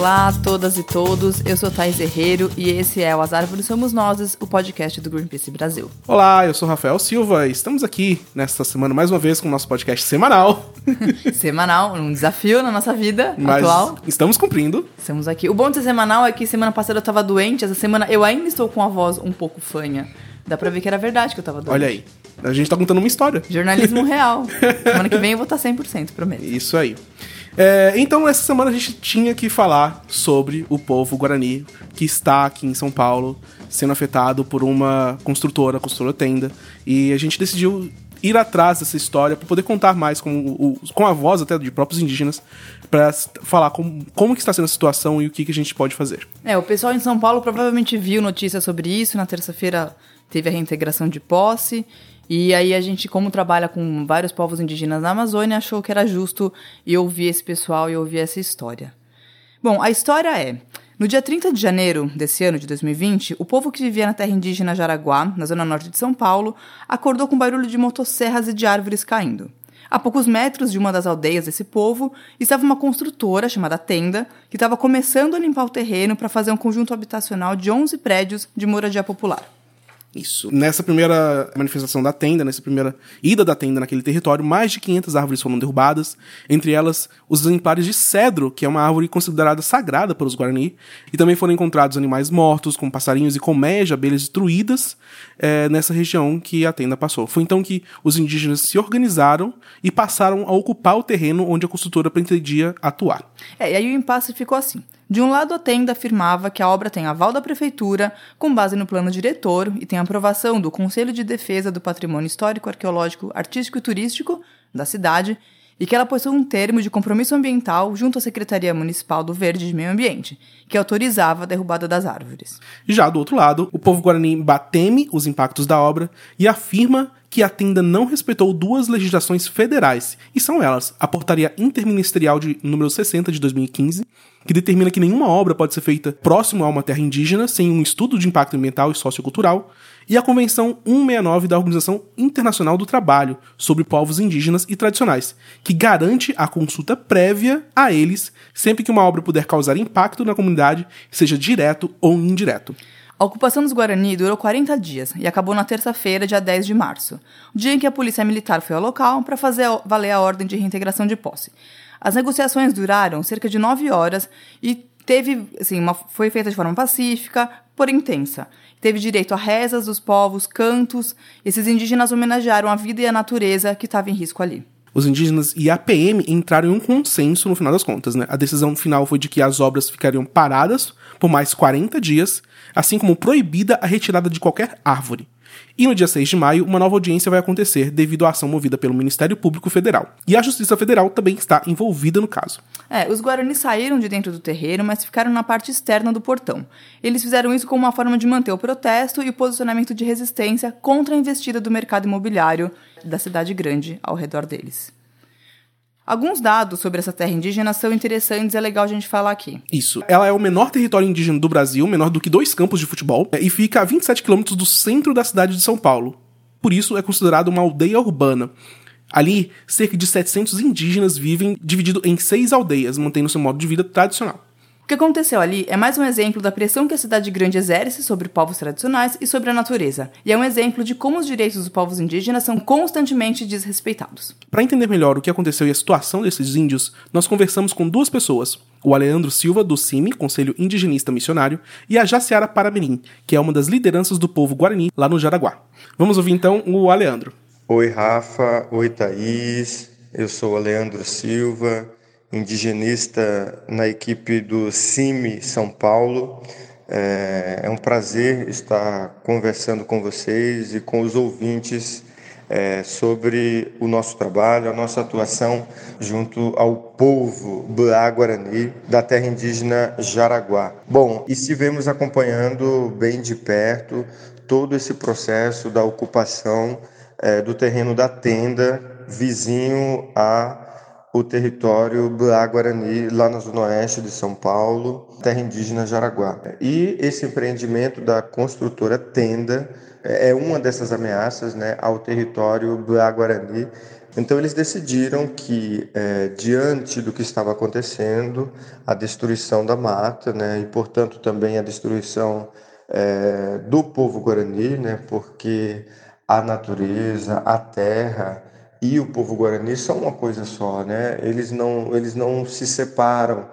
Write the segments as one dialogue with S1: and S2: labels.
S1: Olá a todas e todos, eu sou Thais Herreiro e esse é o As Árvores Somos Nós, o podcast do Greenpeace Brasil.
S2: Olá, eu sou Rafael Silva e estamos aqui nesta semana mais uma vez com o nosso podcast semanal.
S1: semanal, um desafio na nossa vida
S2: Mas
S1: atual.
S2: Estamos cumprindo.
S1: Estamos aqui. O bom de ser semanal é que semana passada eu tava doente, essa semana eu ainda estou com a voz um pouco fanha. Dá pra ver que era verdade que eu tava doente.
S2: Olha aí, a gente tá contando uma história.
S1: Jornalismo real. semana que vem eu vou estar 100%, prometo.
S2: Isso aí. É, então, essa semana a gente tinha que falar sobre o povo guarani que está aqui em São Paulo sendo afetado por uma construtora, a construtora Tenda. E a gente decidiu ir atrás dessa história para poder contar mais com, o, com a voz até de próprios indígenas para falar com, como que está sendo a situação e o que, que a gente pode fazer.
S1: É, o pessoal em São Paulo provavelmente viu notícias sobre isso. Na terça-feira teve a reintegração de posse. E aí a gente, como trabalha com vários povos indígenas na Amazônia, achou que era justo e ouvir esse pessoal e ouvir essa história. Bom, a história é: no dia 30 de janeiro desse ano de 2020, o povo que vivia na terra indígena Jaraguá, na zona norte de São Paulo, acordou com barulho de motosserras e de árvores caindo. A poucos metros de uma das aldeias desse povo estava uma construtora chamada Tenda, que estava começando a limpar o terreno para fazer um conjunto habitacional de 11 prédios de moradia popular.
S2: Isso. Nessa primeira manifestação da tenda, nessa primeira ida da tenda naquele território, mais de 500 árvores foram derrubadas, entre elas os exemplares de cedro, que é uma árvore considerada sagrada para os Guarani, e também foram encontrados animais mortos, como passarinhos e colmeias de abelhas destruídas é, nessa região que a tenda passou. Foi então que os indígenas se organizaram e passaram a ocupar o terreno onde a construtora pretendia atuar.
S1: É, e aí o impasse ficou assim. De um lado, a tenda afirmava que a obra tem aval da prefeitura, com base no plano diretor, e tem aprovação do Conselho de Defesa do Patrimônio Histórico, Arqueológico, Artístico e Turístico da cidade, e que ela possui um termo de compromisso ambiental junto à Secretaria Municipal do Verde de Meio Ambiente, que autorizava a derrubada das árvores.
S2: Já do outro lado, o povo guarani bateme os impactos da obra e afirma que a tenda não respeitou duas legislações federais, e são elas a Portaria Interministerial de número 60 de 2015, que determina que nenhuma obra pode ser feita próximo a uma terra indígena sem um estudo de impacto ambiental e sociocultural, e a Convenção 169 da Organização Internacional do Trabalho sobre povos indígenas e tradicionais, que garante a consulta prévia a eles sempre que uma obra puder causar impacto na comunidade, seja direto ou indireto.
S1: A ocupação dos Guarani durou 40 dias e acabou na terça-feira, dia 10 de março, o dia em que a polícia militar foi ao local para fazer valer a ordem de reintegração de posse. As negociações duraram cerca de nove horas e teve, assim, uma, foi feita de forma pacífica, porém intensa. Teve direito a rezas dos povos, cantos. Esses indígenas homenagearam a vida e a natureza que estava em risco ali
S2: os indígenas e a PM entraram em um consenso no final das contas. Né? A decisão final foi de que as obras ficariam paradas por mais 40 dias, assim como proibida a retirada de qualquer árvore. E no dia 6 de maio, uma nova audiência vai acontecer devido à ação movida pelo Ministério Público Federal. E a Justiça Federal também está envolvida no caso.
S1: É, os Guarani saíram de dentro do terreno, mas ficaram na parte externa do portão. Eles fizeram isso como uma forma de manter o protesto e o posicionamento de resistência contra a investida do mercado imobiliário da cidade grande ao redor deles. Alguns dados sobre essa terra indígena são interessantes e é legal a gente falar aqui.
S2: Isso. Ela é o menor território indígena do Brasil, menor do que dois campos de futebol, é, e fica a 27 quilômetros do centro da cidade de São Paulo. Por isso é considerado uma aldeia urbana. Ali, cerca de 700 indígenas vivem dividido em seis aldeias, mantendo seu modo de vida tradicional
S1: que aconteceu ali é mais um exemplo da pressão que a cidade grande exerce sobre povos tradicionais e sobre a natureza, e é um exemplo de como os direitos dos povos indígenas são constantemente desrespeitados.
S2: Para entender melhor o que aconteceu e a situação desses índios, nós conversamos com duas pessoas, o Aleandro Silva, do CIMI, Conselho Indigenista Missionário, e a Jaciara Paramirim, que é uma das lideranças do povo guarani lá no Jaraguá. Vamos ouvir então o Aleandro.
S3: Oi, Rafa. Oi, Thaís. Eu sou o Aleandro Silva, indigenista na equipe do CIMI São Paulo. É, é um prazer estar conversando com vocês e com os ouvintes é, sobre o nosso trabalho, a nossa atuação junto ao povo Blá-Guarani da terra indígena Jaraguá. Bom, estivemos acompanhando bem de perto todo esse processo da ocupação é, do terreno da tenda vizinho a o território Blá-Guarani, lá na zona oeste de São Paulo, terra indígena Jaraguá. E esse empreendimento da construtora Tenda é uma dessas ameaças né, ao território Blá-Guarani. Então eles decidiram que, é, diante do que estava acontecendo, a destruição da mata, né, e portanto também a destruição é, do povo guarani, né, porque a natureza, a terra e o povo guarani são uma coisa só, né? Eles não, eles não se separam.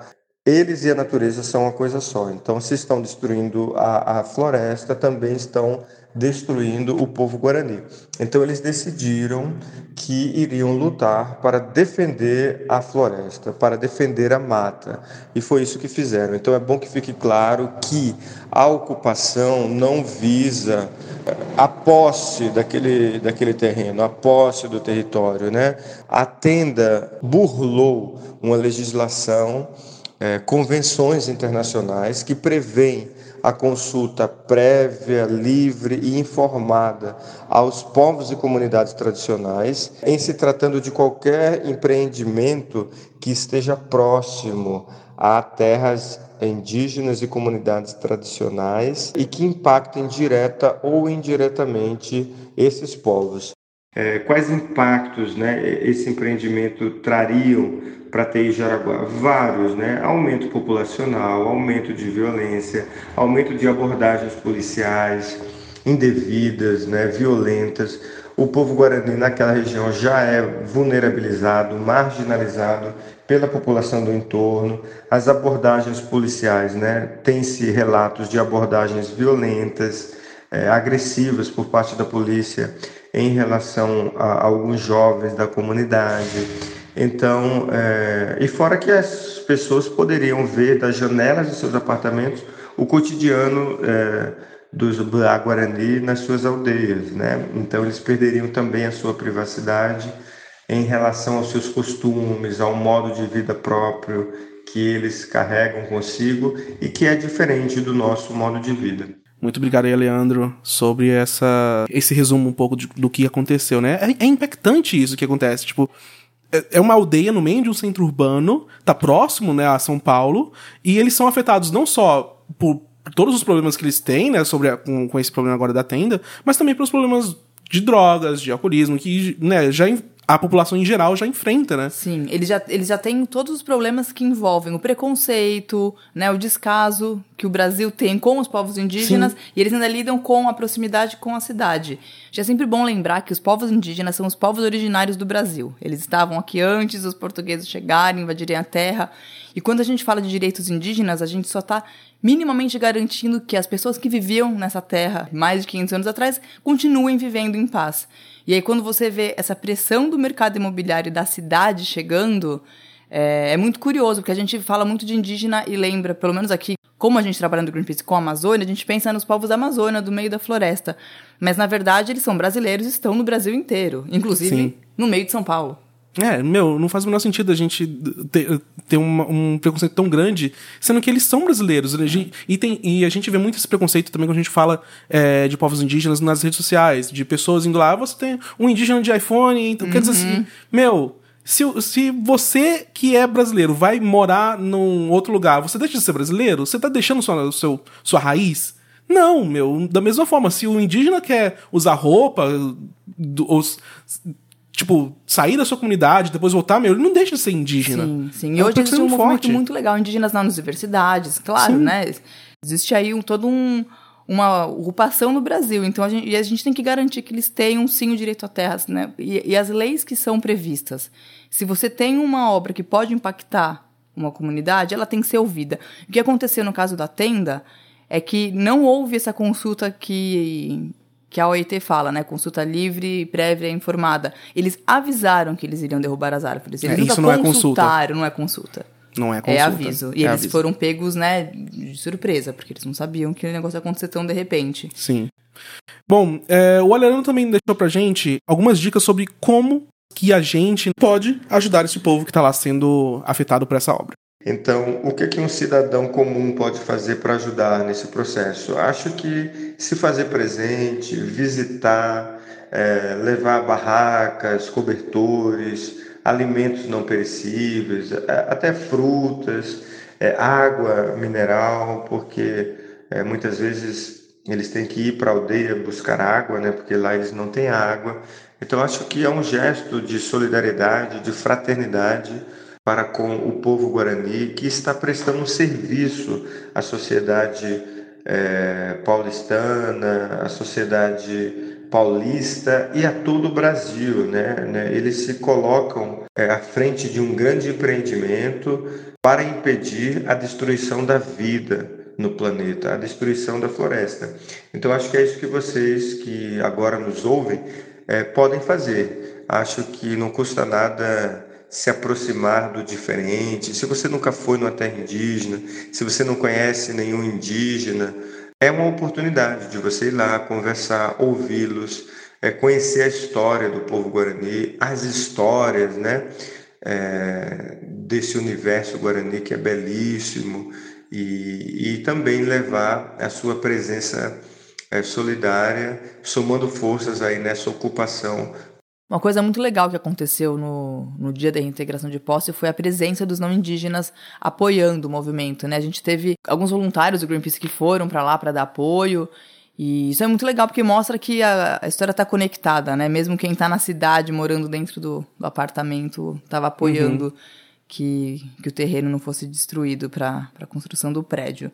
S3: Eles e a natureza são uma coisa só. Então, se estão destruindo a, a floresta, também estão destruindo o povo guarani. Então eles decidiram que iriam lutar para defender a floresta, para defender a mata. E foi isso que fizeram. Então é bom que fique claro que a ocupação não visa eh, a posse daquele, daquele terreno, a posse do território. Né? A tenda burlou uma legislação, é, convenções internacionais que prevêem a consulta prévia, livre e informada aos povos e comunidades tradicionais, em se tratando de qualquer empreendimento que esteja próximo a terras indígenas e comunidades tradicionais e que impactem direta ou indiretamente esses povos. É, quais impactos né, esse empreendimento trariam para TI Jaraguá? Vários, né? Aumento populacional, aumento de violência, aumento de abordagens policiais indevidas, né, violentas. O povo guarani naquela região já é vulnerabilizado, marginalizado pela população do entorno. As abordagens policiais, né, tem-se relatos de abordagens violentas, é, agressivas por parte da polícia em relação a alguns jovens da comunidade. Então, é, e fora que as pessoas poderiam ver das janelas de seus apartamentos o cotidiano é, dos Guarani nas suas aldeias, né? Então eles perderiam também a sua privacidade em relação aos seus costumes, ao modo de vida próprio que eles carregam consigo e que é diferente do nosso modo de vida.
S2: Muito obrigado aí, Leandro, sobre essa, esse resumo um pouco de, do que aconteceu, né? É, é impactante isso que acontece, tipo, é, é uma aldeia no meio de um centro urbano, tá próximo, né, a São Paulo, e eles são afetados não só por todos os problemas que eles têm, né, sobre a, com, com esse problema agora da tenda, mas também pelos problemas de drogas, de alcoolismo, que né, já a população em geral já enfrenta, né?
S1: Sim, eles já, eles já têm todos os problemas que envolvem o preconceito, né, o descaso que o Brasil tem com os povos indígenas, Sim. e eles ainda lidam com a proximidade com a cidade. Já é sempre bom lembrar que os povos indígenas são os povos originários do Brasil. Eles estavam aqui antes dos portugueses chegarem, invadirem a terra. E quando a gente fala de direitos indígenas, a gente só está minimamente garantindo que as pessoas que viviam nessa terra mais de 500 anos atrás continuem vivendo em paz. E aí, quando você vê essa pressão do mercado imobiliário da cidade chegando, é, é, muito curioso, porque a gente fala muito de indígena e lembra, pelo menos aqui, como a gente trabalha no Greenpeace com a Amazônia, a gente pensa nos povos da Amazônia, do meio da floresta. Mas, na verdade, eles são brasileiros e estão no Brasil inteiro, inclusive Sim. no meio de São Paulo.
S2: É, meu, não faz o menor sentido a gente ter, ter uma, um preconceito tão grande, sendo que eles são brasileiros. E, tem, e a gente vê muito esse preconceito também quando a gente fala é, de povos indígenas nas redes sociais, de pessoas indo lá, ah, você tem um indígena de iPhone, então uhum. quer dizer assim, uhum. meu, se, se você que é brasileiro vai morar num outro lugar, você deixa de ser brasileiro? Você tá deixando sua, seu, sua raiz? Não, meu. Da mesma forma, se o indígena quer usar roupa, os, tipo, sair da sua comunidade, depois voltar, meu, ele não deixa de ser indígena.
S1: Sim, sim. E é hoje existe um movimento forte. muito legal, indígenas nas universidades, claro, sim. né? Existe aí um, todo um uma ocupação no Brasil. Então a gente, e a gente tem que garantir que eles tenham sim o direito à terra, né? E, e, as leis que são previstas. Se você tem uma obra que pode impactar uma comunidade, ela tem que ser ouvida. O que aconteceu no caso da tenda é que não houve essa consulta que que a OIT fala, né? Consulta livre, prévia, informada. Eles avisaram que eles iriam derrubar as árvores. Eles
S2: é, isso não é consulta.
S1: não é consulta.
S2: Não é
S1: consulta. É aviso. E é eles aviso. foram pegos, né, de surpresa, porque eles não sabiam que o negócio ia acontecer tão de repente.
S2: Sim. Bom, é, o Aleriano também deixou pra gente algumas dicas sobre como que a gente pode ajudar esse povo que está lá sendo afetado por essa obra.
S3: Então, o que, que um cidadão comum pode fazer para ajudar nesse processo? Acho que se fazer presente, visitar, é, levar barracas, cobertores, alimentos não perecíveis, é, até frutas, é, água mineral, porque é, muitas vezes eles têm que ir para a aldeia buscar água, né, porque lá eles não têm água. Então, acho que é um gesto de solidariedade, de fraternidade para com o povo guarani que está prestando um serviço à sociedade é, paulistana, à sociedade paulista e a todo o Brasil. Né? né? Eles se colocam é, à frente de um grande empreendimento para impedir a destruição da vida no planeta, a destruição da floresta. Então, acho que é isso que vocês que agora nos ouvem é, podem fazer. Acho que não custa nada se aproximar do diferente. Se você nunca foi numa terra indígena, se você não conhece nenhum indígena, é uma oportunidade de você ir lá conversar, ouvi-los, é, conhecer a história do povo guarani, as histórias, né? É, desse universo guarani que é belíssimo e, e também levar a sua presença é, solidária, somando forças aí nessa ocupação
S1: uma coisa muito legal que aconteceu no, no dia da reintegração de posse foi a presença dos não indígenas apoiando o movimento, né? A gente teve alguns voluntários do Greenpeace que foram para lá para dar apoio. E isso é muito legal porque mostra que a, a história está conectada, né? Mesmo quem está na cidade, morando dentro do, do apartamento, estava apoiando uhum. que, que o terreno não fosse destruído para a construção do prédio.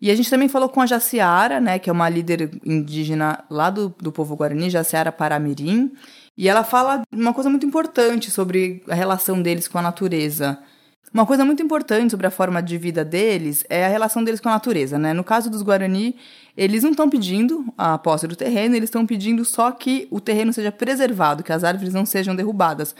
S1: E a gente também falou com a Jaciara, né? Que é uma líder indígena lá do, do povo Guarani, Jaciara Paramirim. E ela fala uma coisa muito importante sobre a relação deles com a natureza. Uma coisa muito importante sobre a forma de vida deles é a relação deles com a natureza, né? No caso dos Guarani, eles não estão pedindo a posse do terreno, eles estão pedindo só que o terreno seja preservado, que as árvores não sejam derrubadas.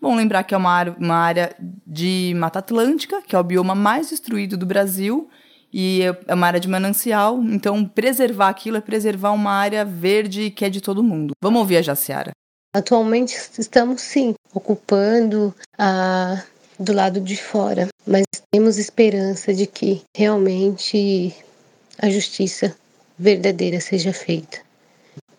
S1: Bom lembrar que é uma, uma área de Mata Atlântica, que é o bioma mais destruído do Brasil, e é uma área de manancial, então preservar aquilo é preservar uma área verde que é de todo mundo. Vamos ouvir a Jaciara.
S4: Atualmente estamos sim ocupando a do lado de fora, mas temos esperança de que realmente a justiça verdadeira seja feita.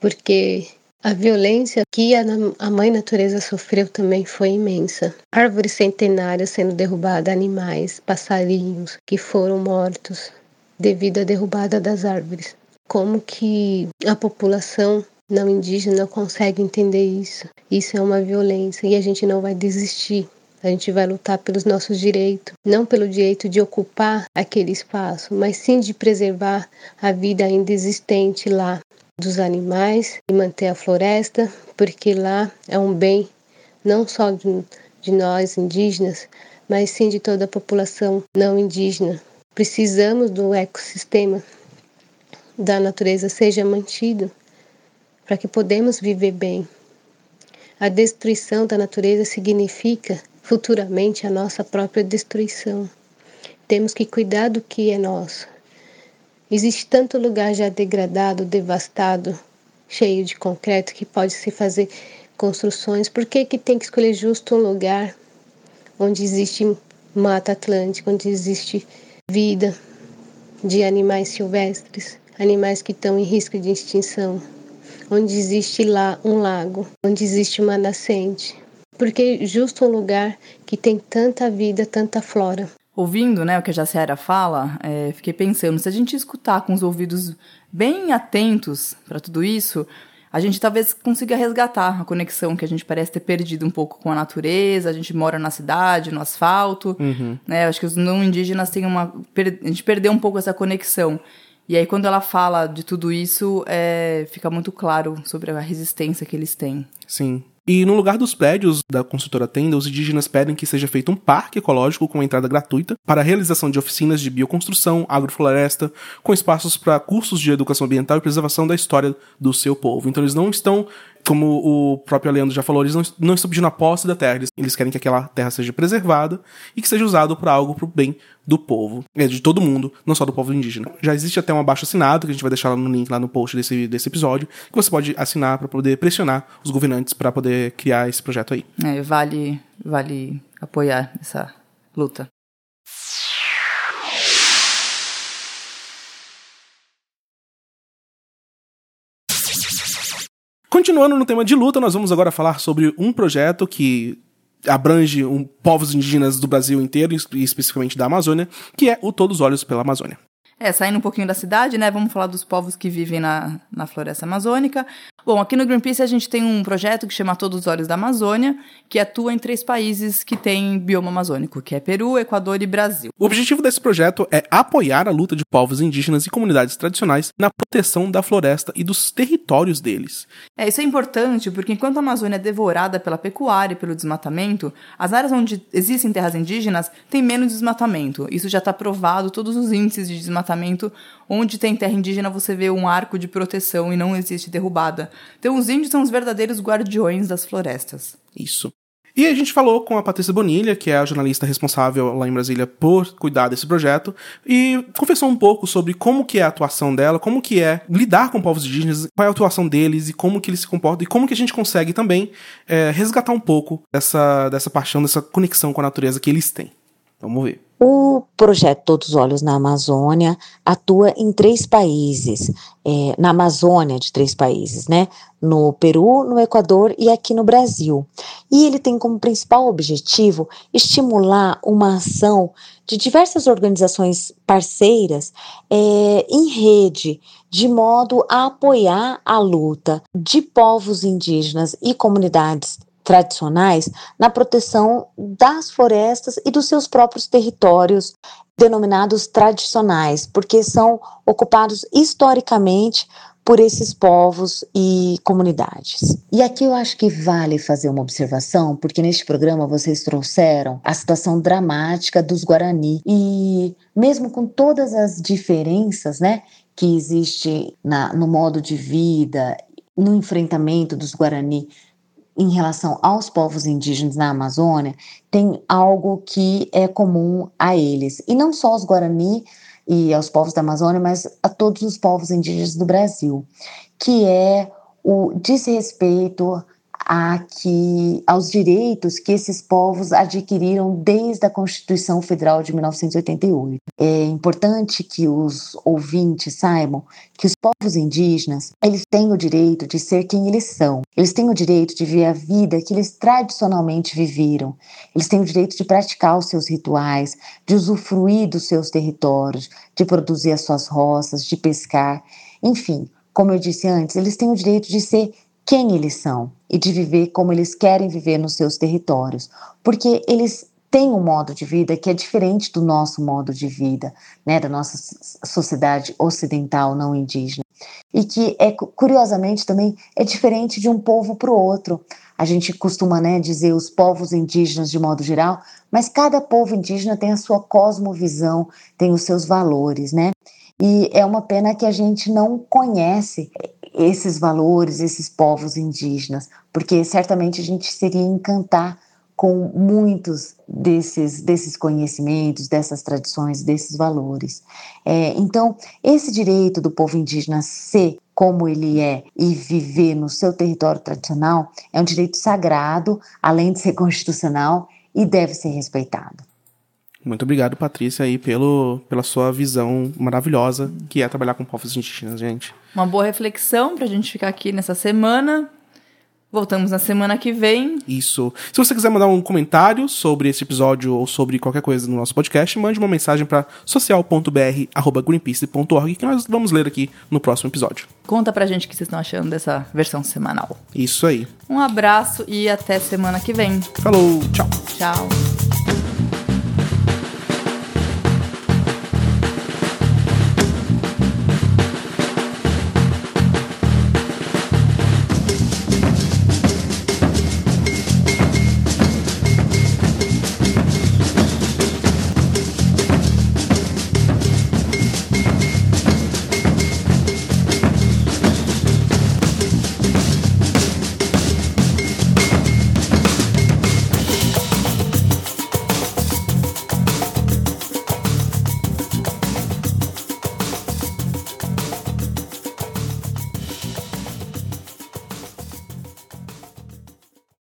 S4: Porque a violência que a mãe natureza sofreu também foi imensa. Árvores centenárias sendo derrubadas, animais, passarinhos que foram mortos devido à derrubada das árvores. Como que a população não indígena consegue entender isso. Isso é uma violência e a gente não vai desistir. A gente vai lutar pelos nossos direitos, não pelo direito de ocupar aquele espaço, mas sim de preservar a vida ainda existente lá dos animais e manter a floresta, porque lá é um bem não só de, de nós indígenas, mas sim de toda a população não indígena. Precisamos do ecossistema da natureza seja mantido para que podemos viver bem. A destruição da natureza significa futuramente a nossa própria destruição. Temos que cuidar do que é nosso. Existe tanto lugar já degradado, devastado, cheio de concreto que pode se fazer construções. Por que, que tem que escolher justo um lugar onde existe mata atlântica, onde existe vida de animais silvestres, animais que estão em risco de extinção? onde existe lá um lago, onde existe uma nascente. Porque justo um lugar que tem tanta vida, tanta flora.
S1: Ouvindo né, o que a Jaciara fala, é, fiquei pensando, se a gente escutar com os ouvidos bem atentos para tudo isso, a gente talvez consiga resgatar a conexão que a gente parece ter perdido um pouco com a natureza, a gente mora na cidade, no asfalto, uhum. né? Acho que os não indígenas têm uma... A gente perdeu um pouco essa conexão. E aí, quando ela fala de tudo isso, é, fica muito claro sobre a resistência que eles têm.
S2: Sim. E no lugar dos prédios da construtora Tenda, os indígenas pedem que seja feito um parque ecológico com entrada gratuita para a realização de oficinas de bioconstrução, agrofloresta, com espaços para cursos de educação ambiental e preservação da história do seu povo. Então eles não estão como o próprio Leandro já falou, eles não, não estão pedindo a posse da terra, eles, eles querem que aquela terra seja preservada e que seja usado para algo pro bem do povo, é, de todo mundo, não só do povo indígena. Já existe até um abaixo assinado, que a gente vai deixar no link lá no post desse, desse episódio, que você pode assinar para poder pressionar os governantes para poder criar esse projeto aí.
S1: É, vale, vale apoiar essa luta.
S2: Continuando no tema de luta, nós vamos agora falar sobre um projeto que abrange um, povos indígenas do Brasil inteiro, e especificamente da Amazônia, que é o Todos Olhos pela Amazônia.
S1: É, saindo um pouquinho da cidade, né? Vamos falar dos povos que vivem na, na floresta amazônica. Bom, aqui no Greenpeace a gente tem um projeto que chama Todos os Olhos da Amazônia, que atua em três países que têm bioma amazônico, que é Peru, Equador e Brasil.
S2: O objetivo desse projeto é apoiar a luta de povos indígenas e comunidades tradicionais na proteção da floresta e dos territórios deles.
S1: É, isso é importante porque enquanto a Amazônia é devorada pela pecuária e pelo desmatamento, as áreas onde existem terras indígenas têm menos desmatamento. Isso já está provado, todos os índices de desmatamento, onde tem terra indígena você vê um arco de proteção e não existe derrubada. Então os índios são os verdadeiros guardiões das florestas.
S2: Isso. E a gente falou com a Patrícia Bonilha, que é a jornalista responsável lá em Brasília por cuidar desse projeto, e conversou um pouco sobre como que é a atuação dela, como que é lidar com povos indígenas, qual é a atuação deles e como que eles se comportam e como que a gente consegue também é, resgatar um pouco dessa, dessa paixão, dessa conexão com a natureza que eles têm. Vamos ver.
S5: O projeto Todos os Olhos na Amazônia atua em três países, é, na Amazônia de três países, né? No Peru, no Equador e aqui no Brasil. E ele tem como principal objetivo estimular uma ação de diversas organizações parceiras é, em rede, de modo a apoiar a luta de povos indígenas e comunidades tradicionais na proteção das florestas e dos seus próprios territórios denominados tradicionais, porque são ocupados historicamente por esses povos e comunidades. E aqui eu acho que vale fazer uma observação, porque neste programa vocês trouxeram a situação dramática dos Guarani e mesmo com todas as diferenças, né, que existe na, no modo de vida, no enfrentamento dos Guarani em relação aos povos indígenas na Amazônia tem algo que é comum a eles, e não só aos Guarani e aos povos da Amazônia, mas a todos os povos indígenas do Brasil, que é o desrespeito a que, aos direitos que esses povos adquiriram desde a Constituição Federal de 1988. É importante que os ouvintes saibam que os povos indígenas, eles têm o direito de ser quem eles são. Eles têm o direito de viver a vida que eles tradicionalmente viveram. Eles têm o direito de praticar os seus rituais, de usufruir dos seus territórios, de produzir as suas roças, de pescar, enfim, como eu disse antes, eles têm o direito de ser quem eles são e de viver como eles querem viver nos seus territórios, porque eles têm um modo de vida que é diferente do nosso modo de vida, né, da nossa sociedade ocidental não indígena, e que é curiosamente também é diferente de um povo para o outro. A gente costuma né, dizer os povos indígenas de modo geral, mas cada povo indígena tem a sua cosmovisão, tem os seus valores, né? E é uma pena que a gente não conhece esses valores, esses povos indígenas, porque certamente a gente seria encantar com muitos desses, desses conhecimentos, dessas tradições, desses valores. É, então, esse direito do povo indígena ser como ele é e viver no seu território tradicional é um direito sagrado, além de ser constitucional, e deve ser respeitado.
S2: Muito obrigado, Patrícia, aí, pelo, pela sua visão maravilhosa que é trabalhar com povos indígenas, gente.
S1: Uma boa reflexão pra gente ficar aqui nessa semana. Voltamos na semana que vem.
S2: Isso. Se você quiser mandar um comentário sobre esse episódio ou sobre qualquer coisa no nosso podcast, mande uma mensagem para social.br@greenpeace.org que nós vamos ler aqui no próximo episódio.
S1: Conta pra gente o que vocês estão achando dessa versão semanal.
S2: Isso aí.
S1: Um abraço e até semana que vem.
S2: Falou, tchau.
S1: Tchau.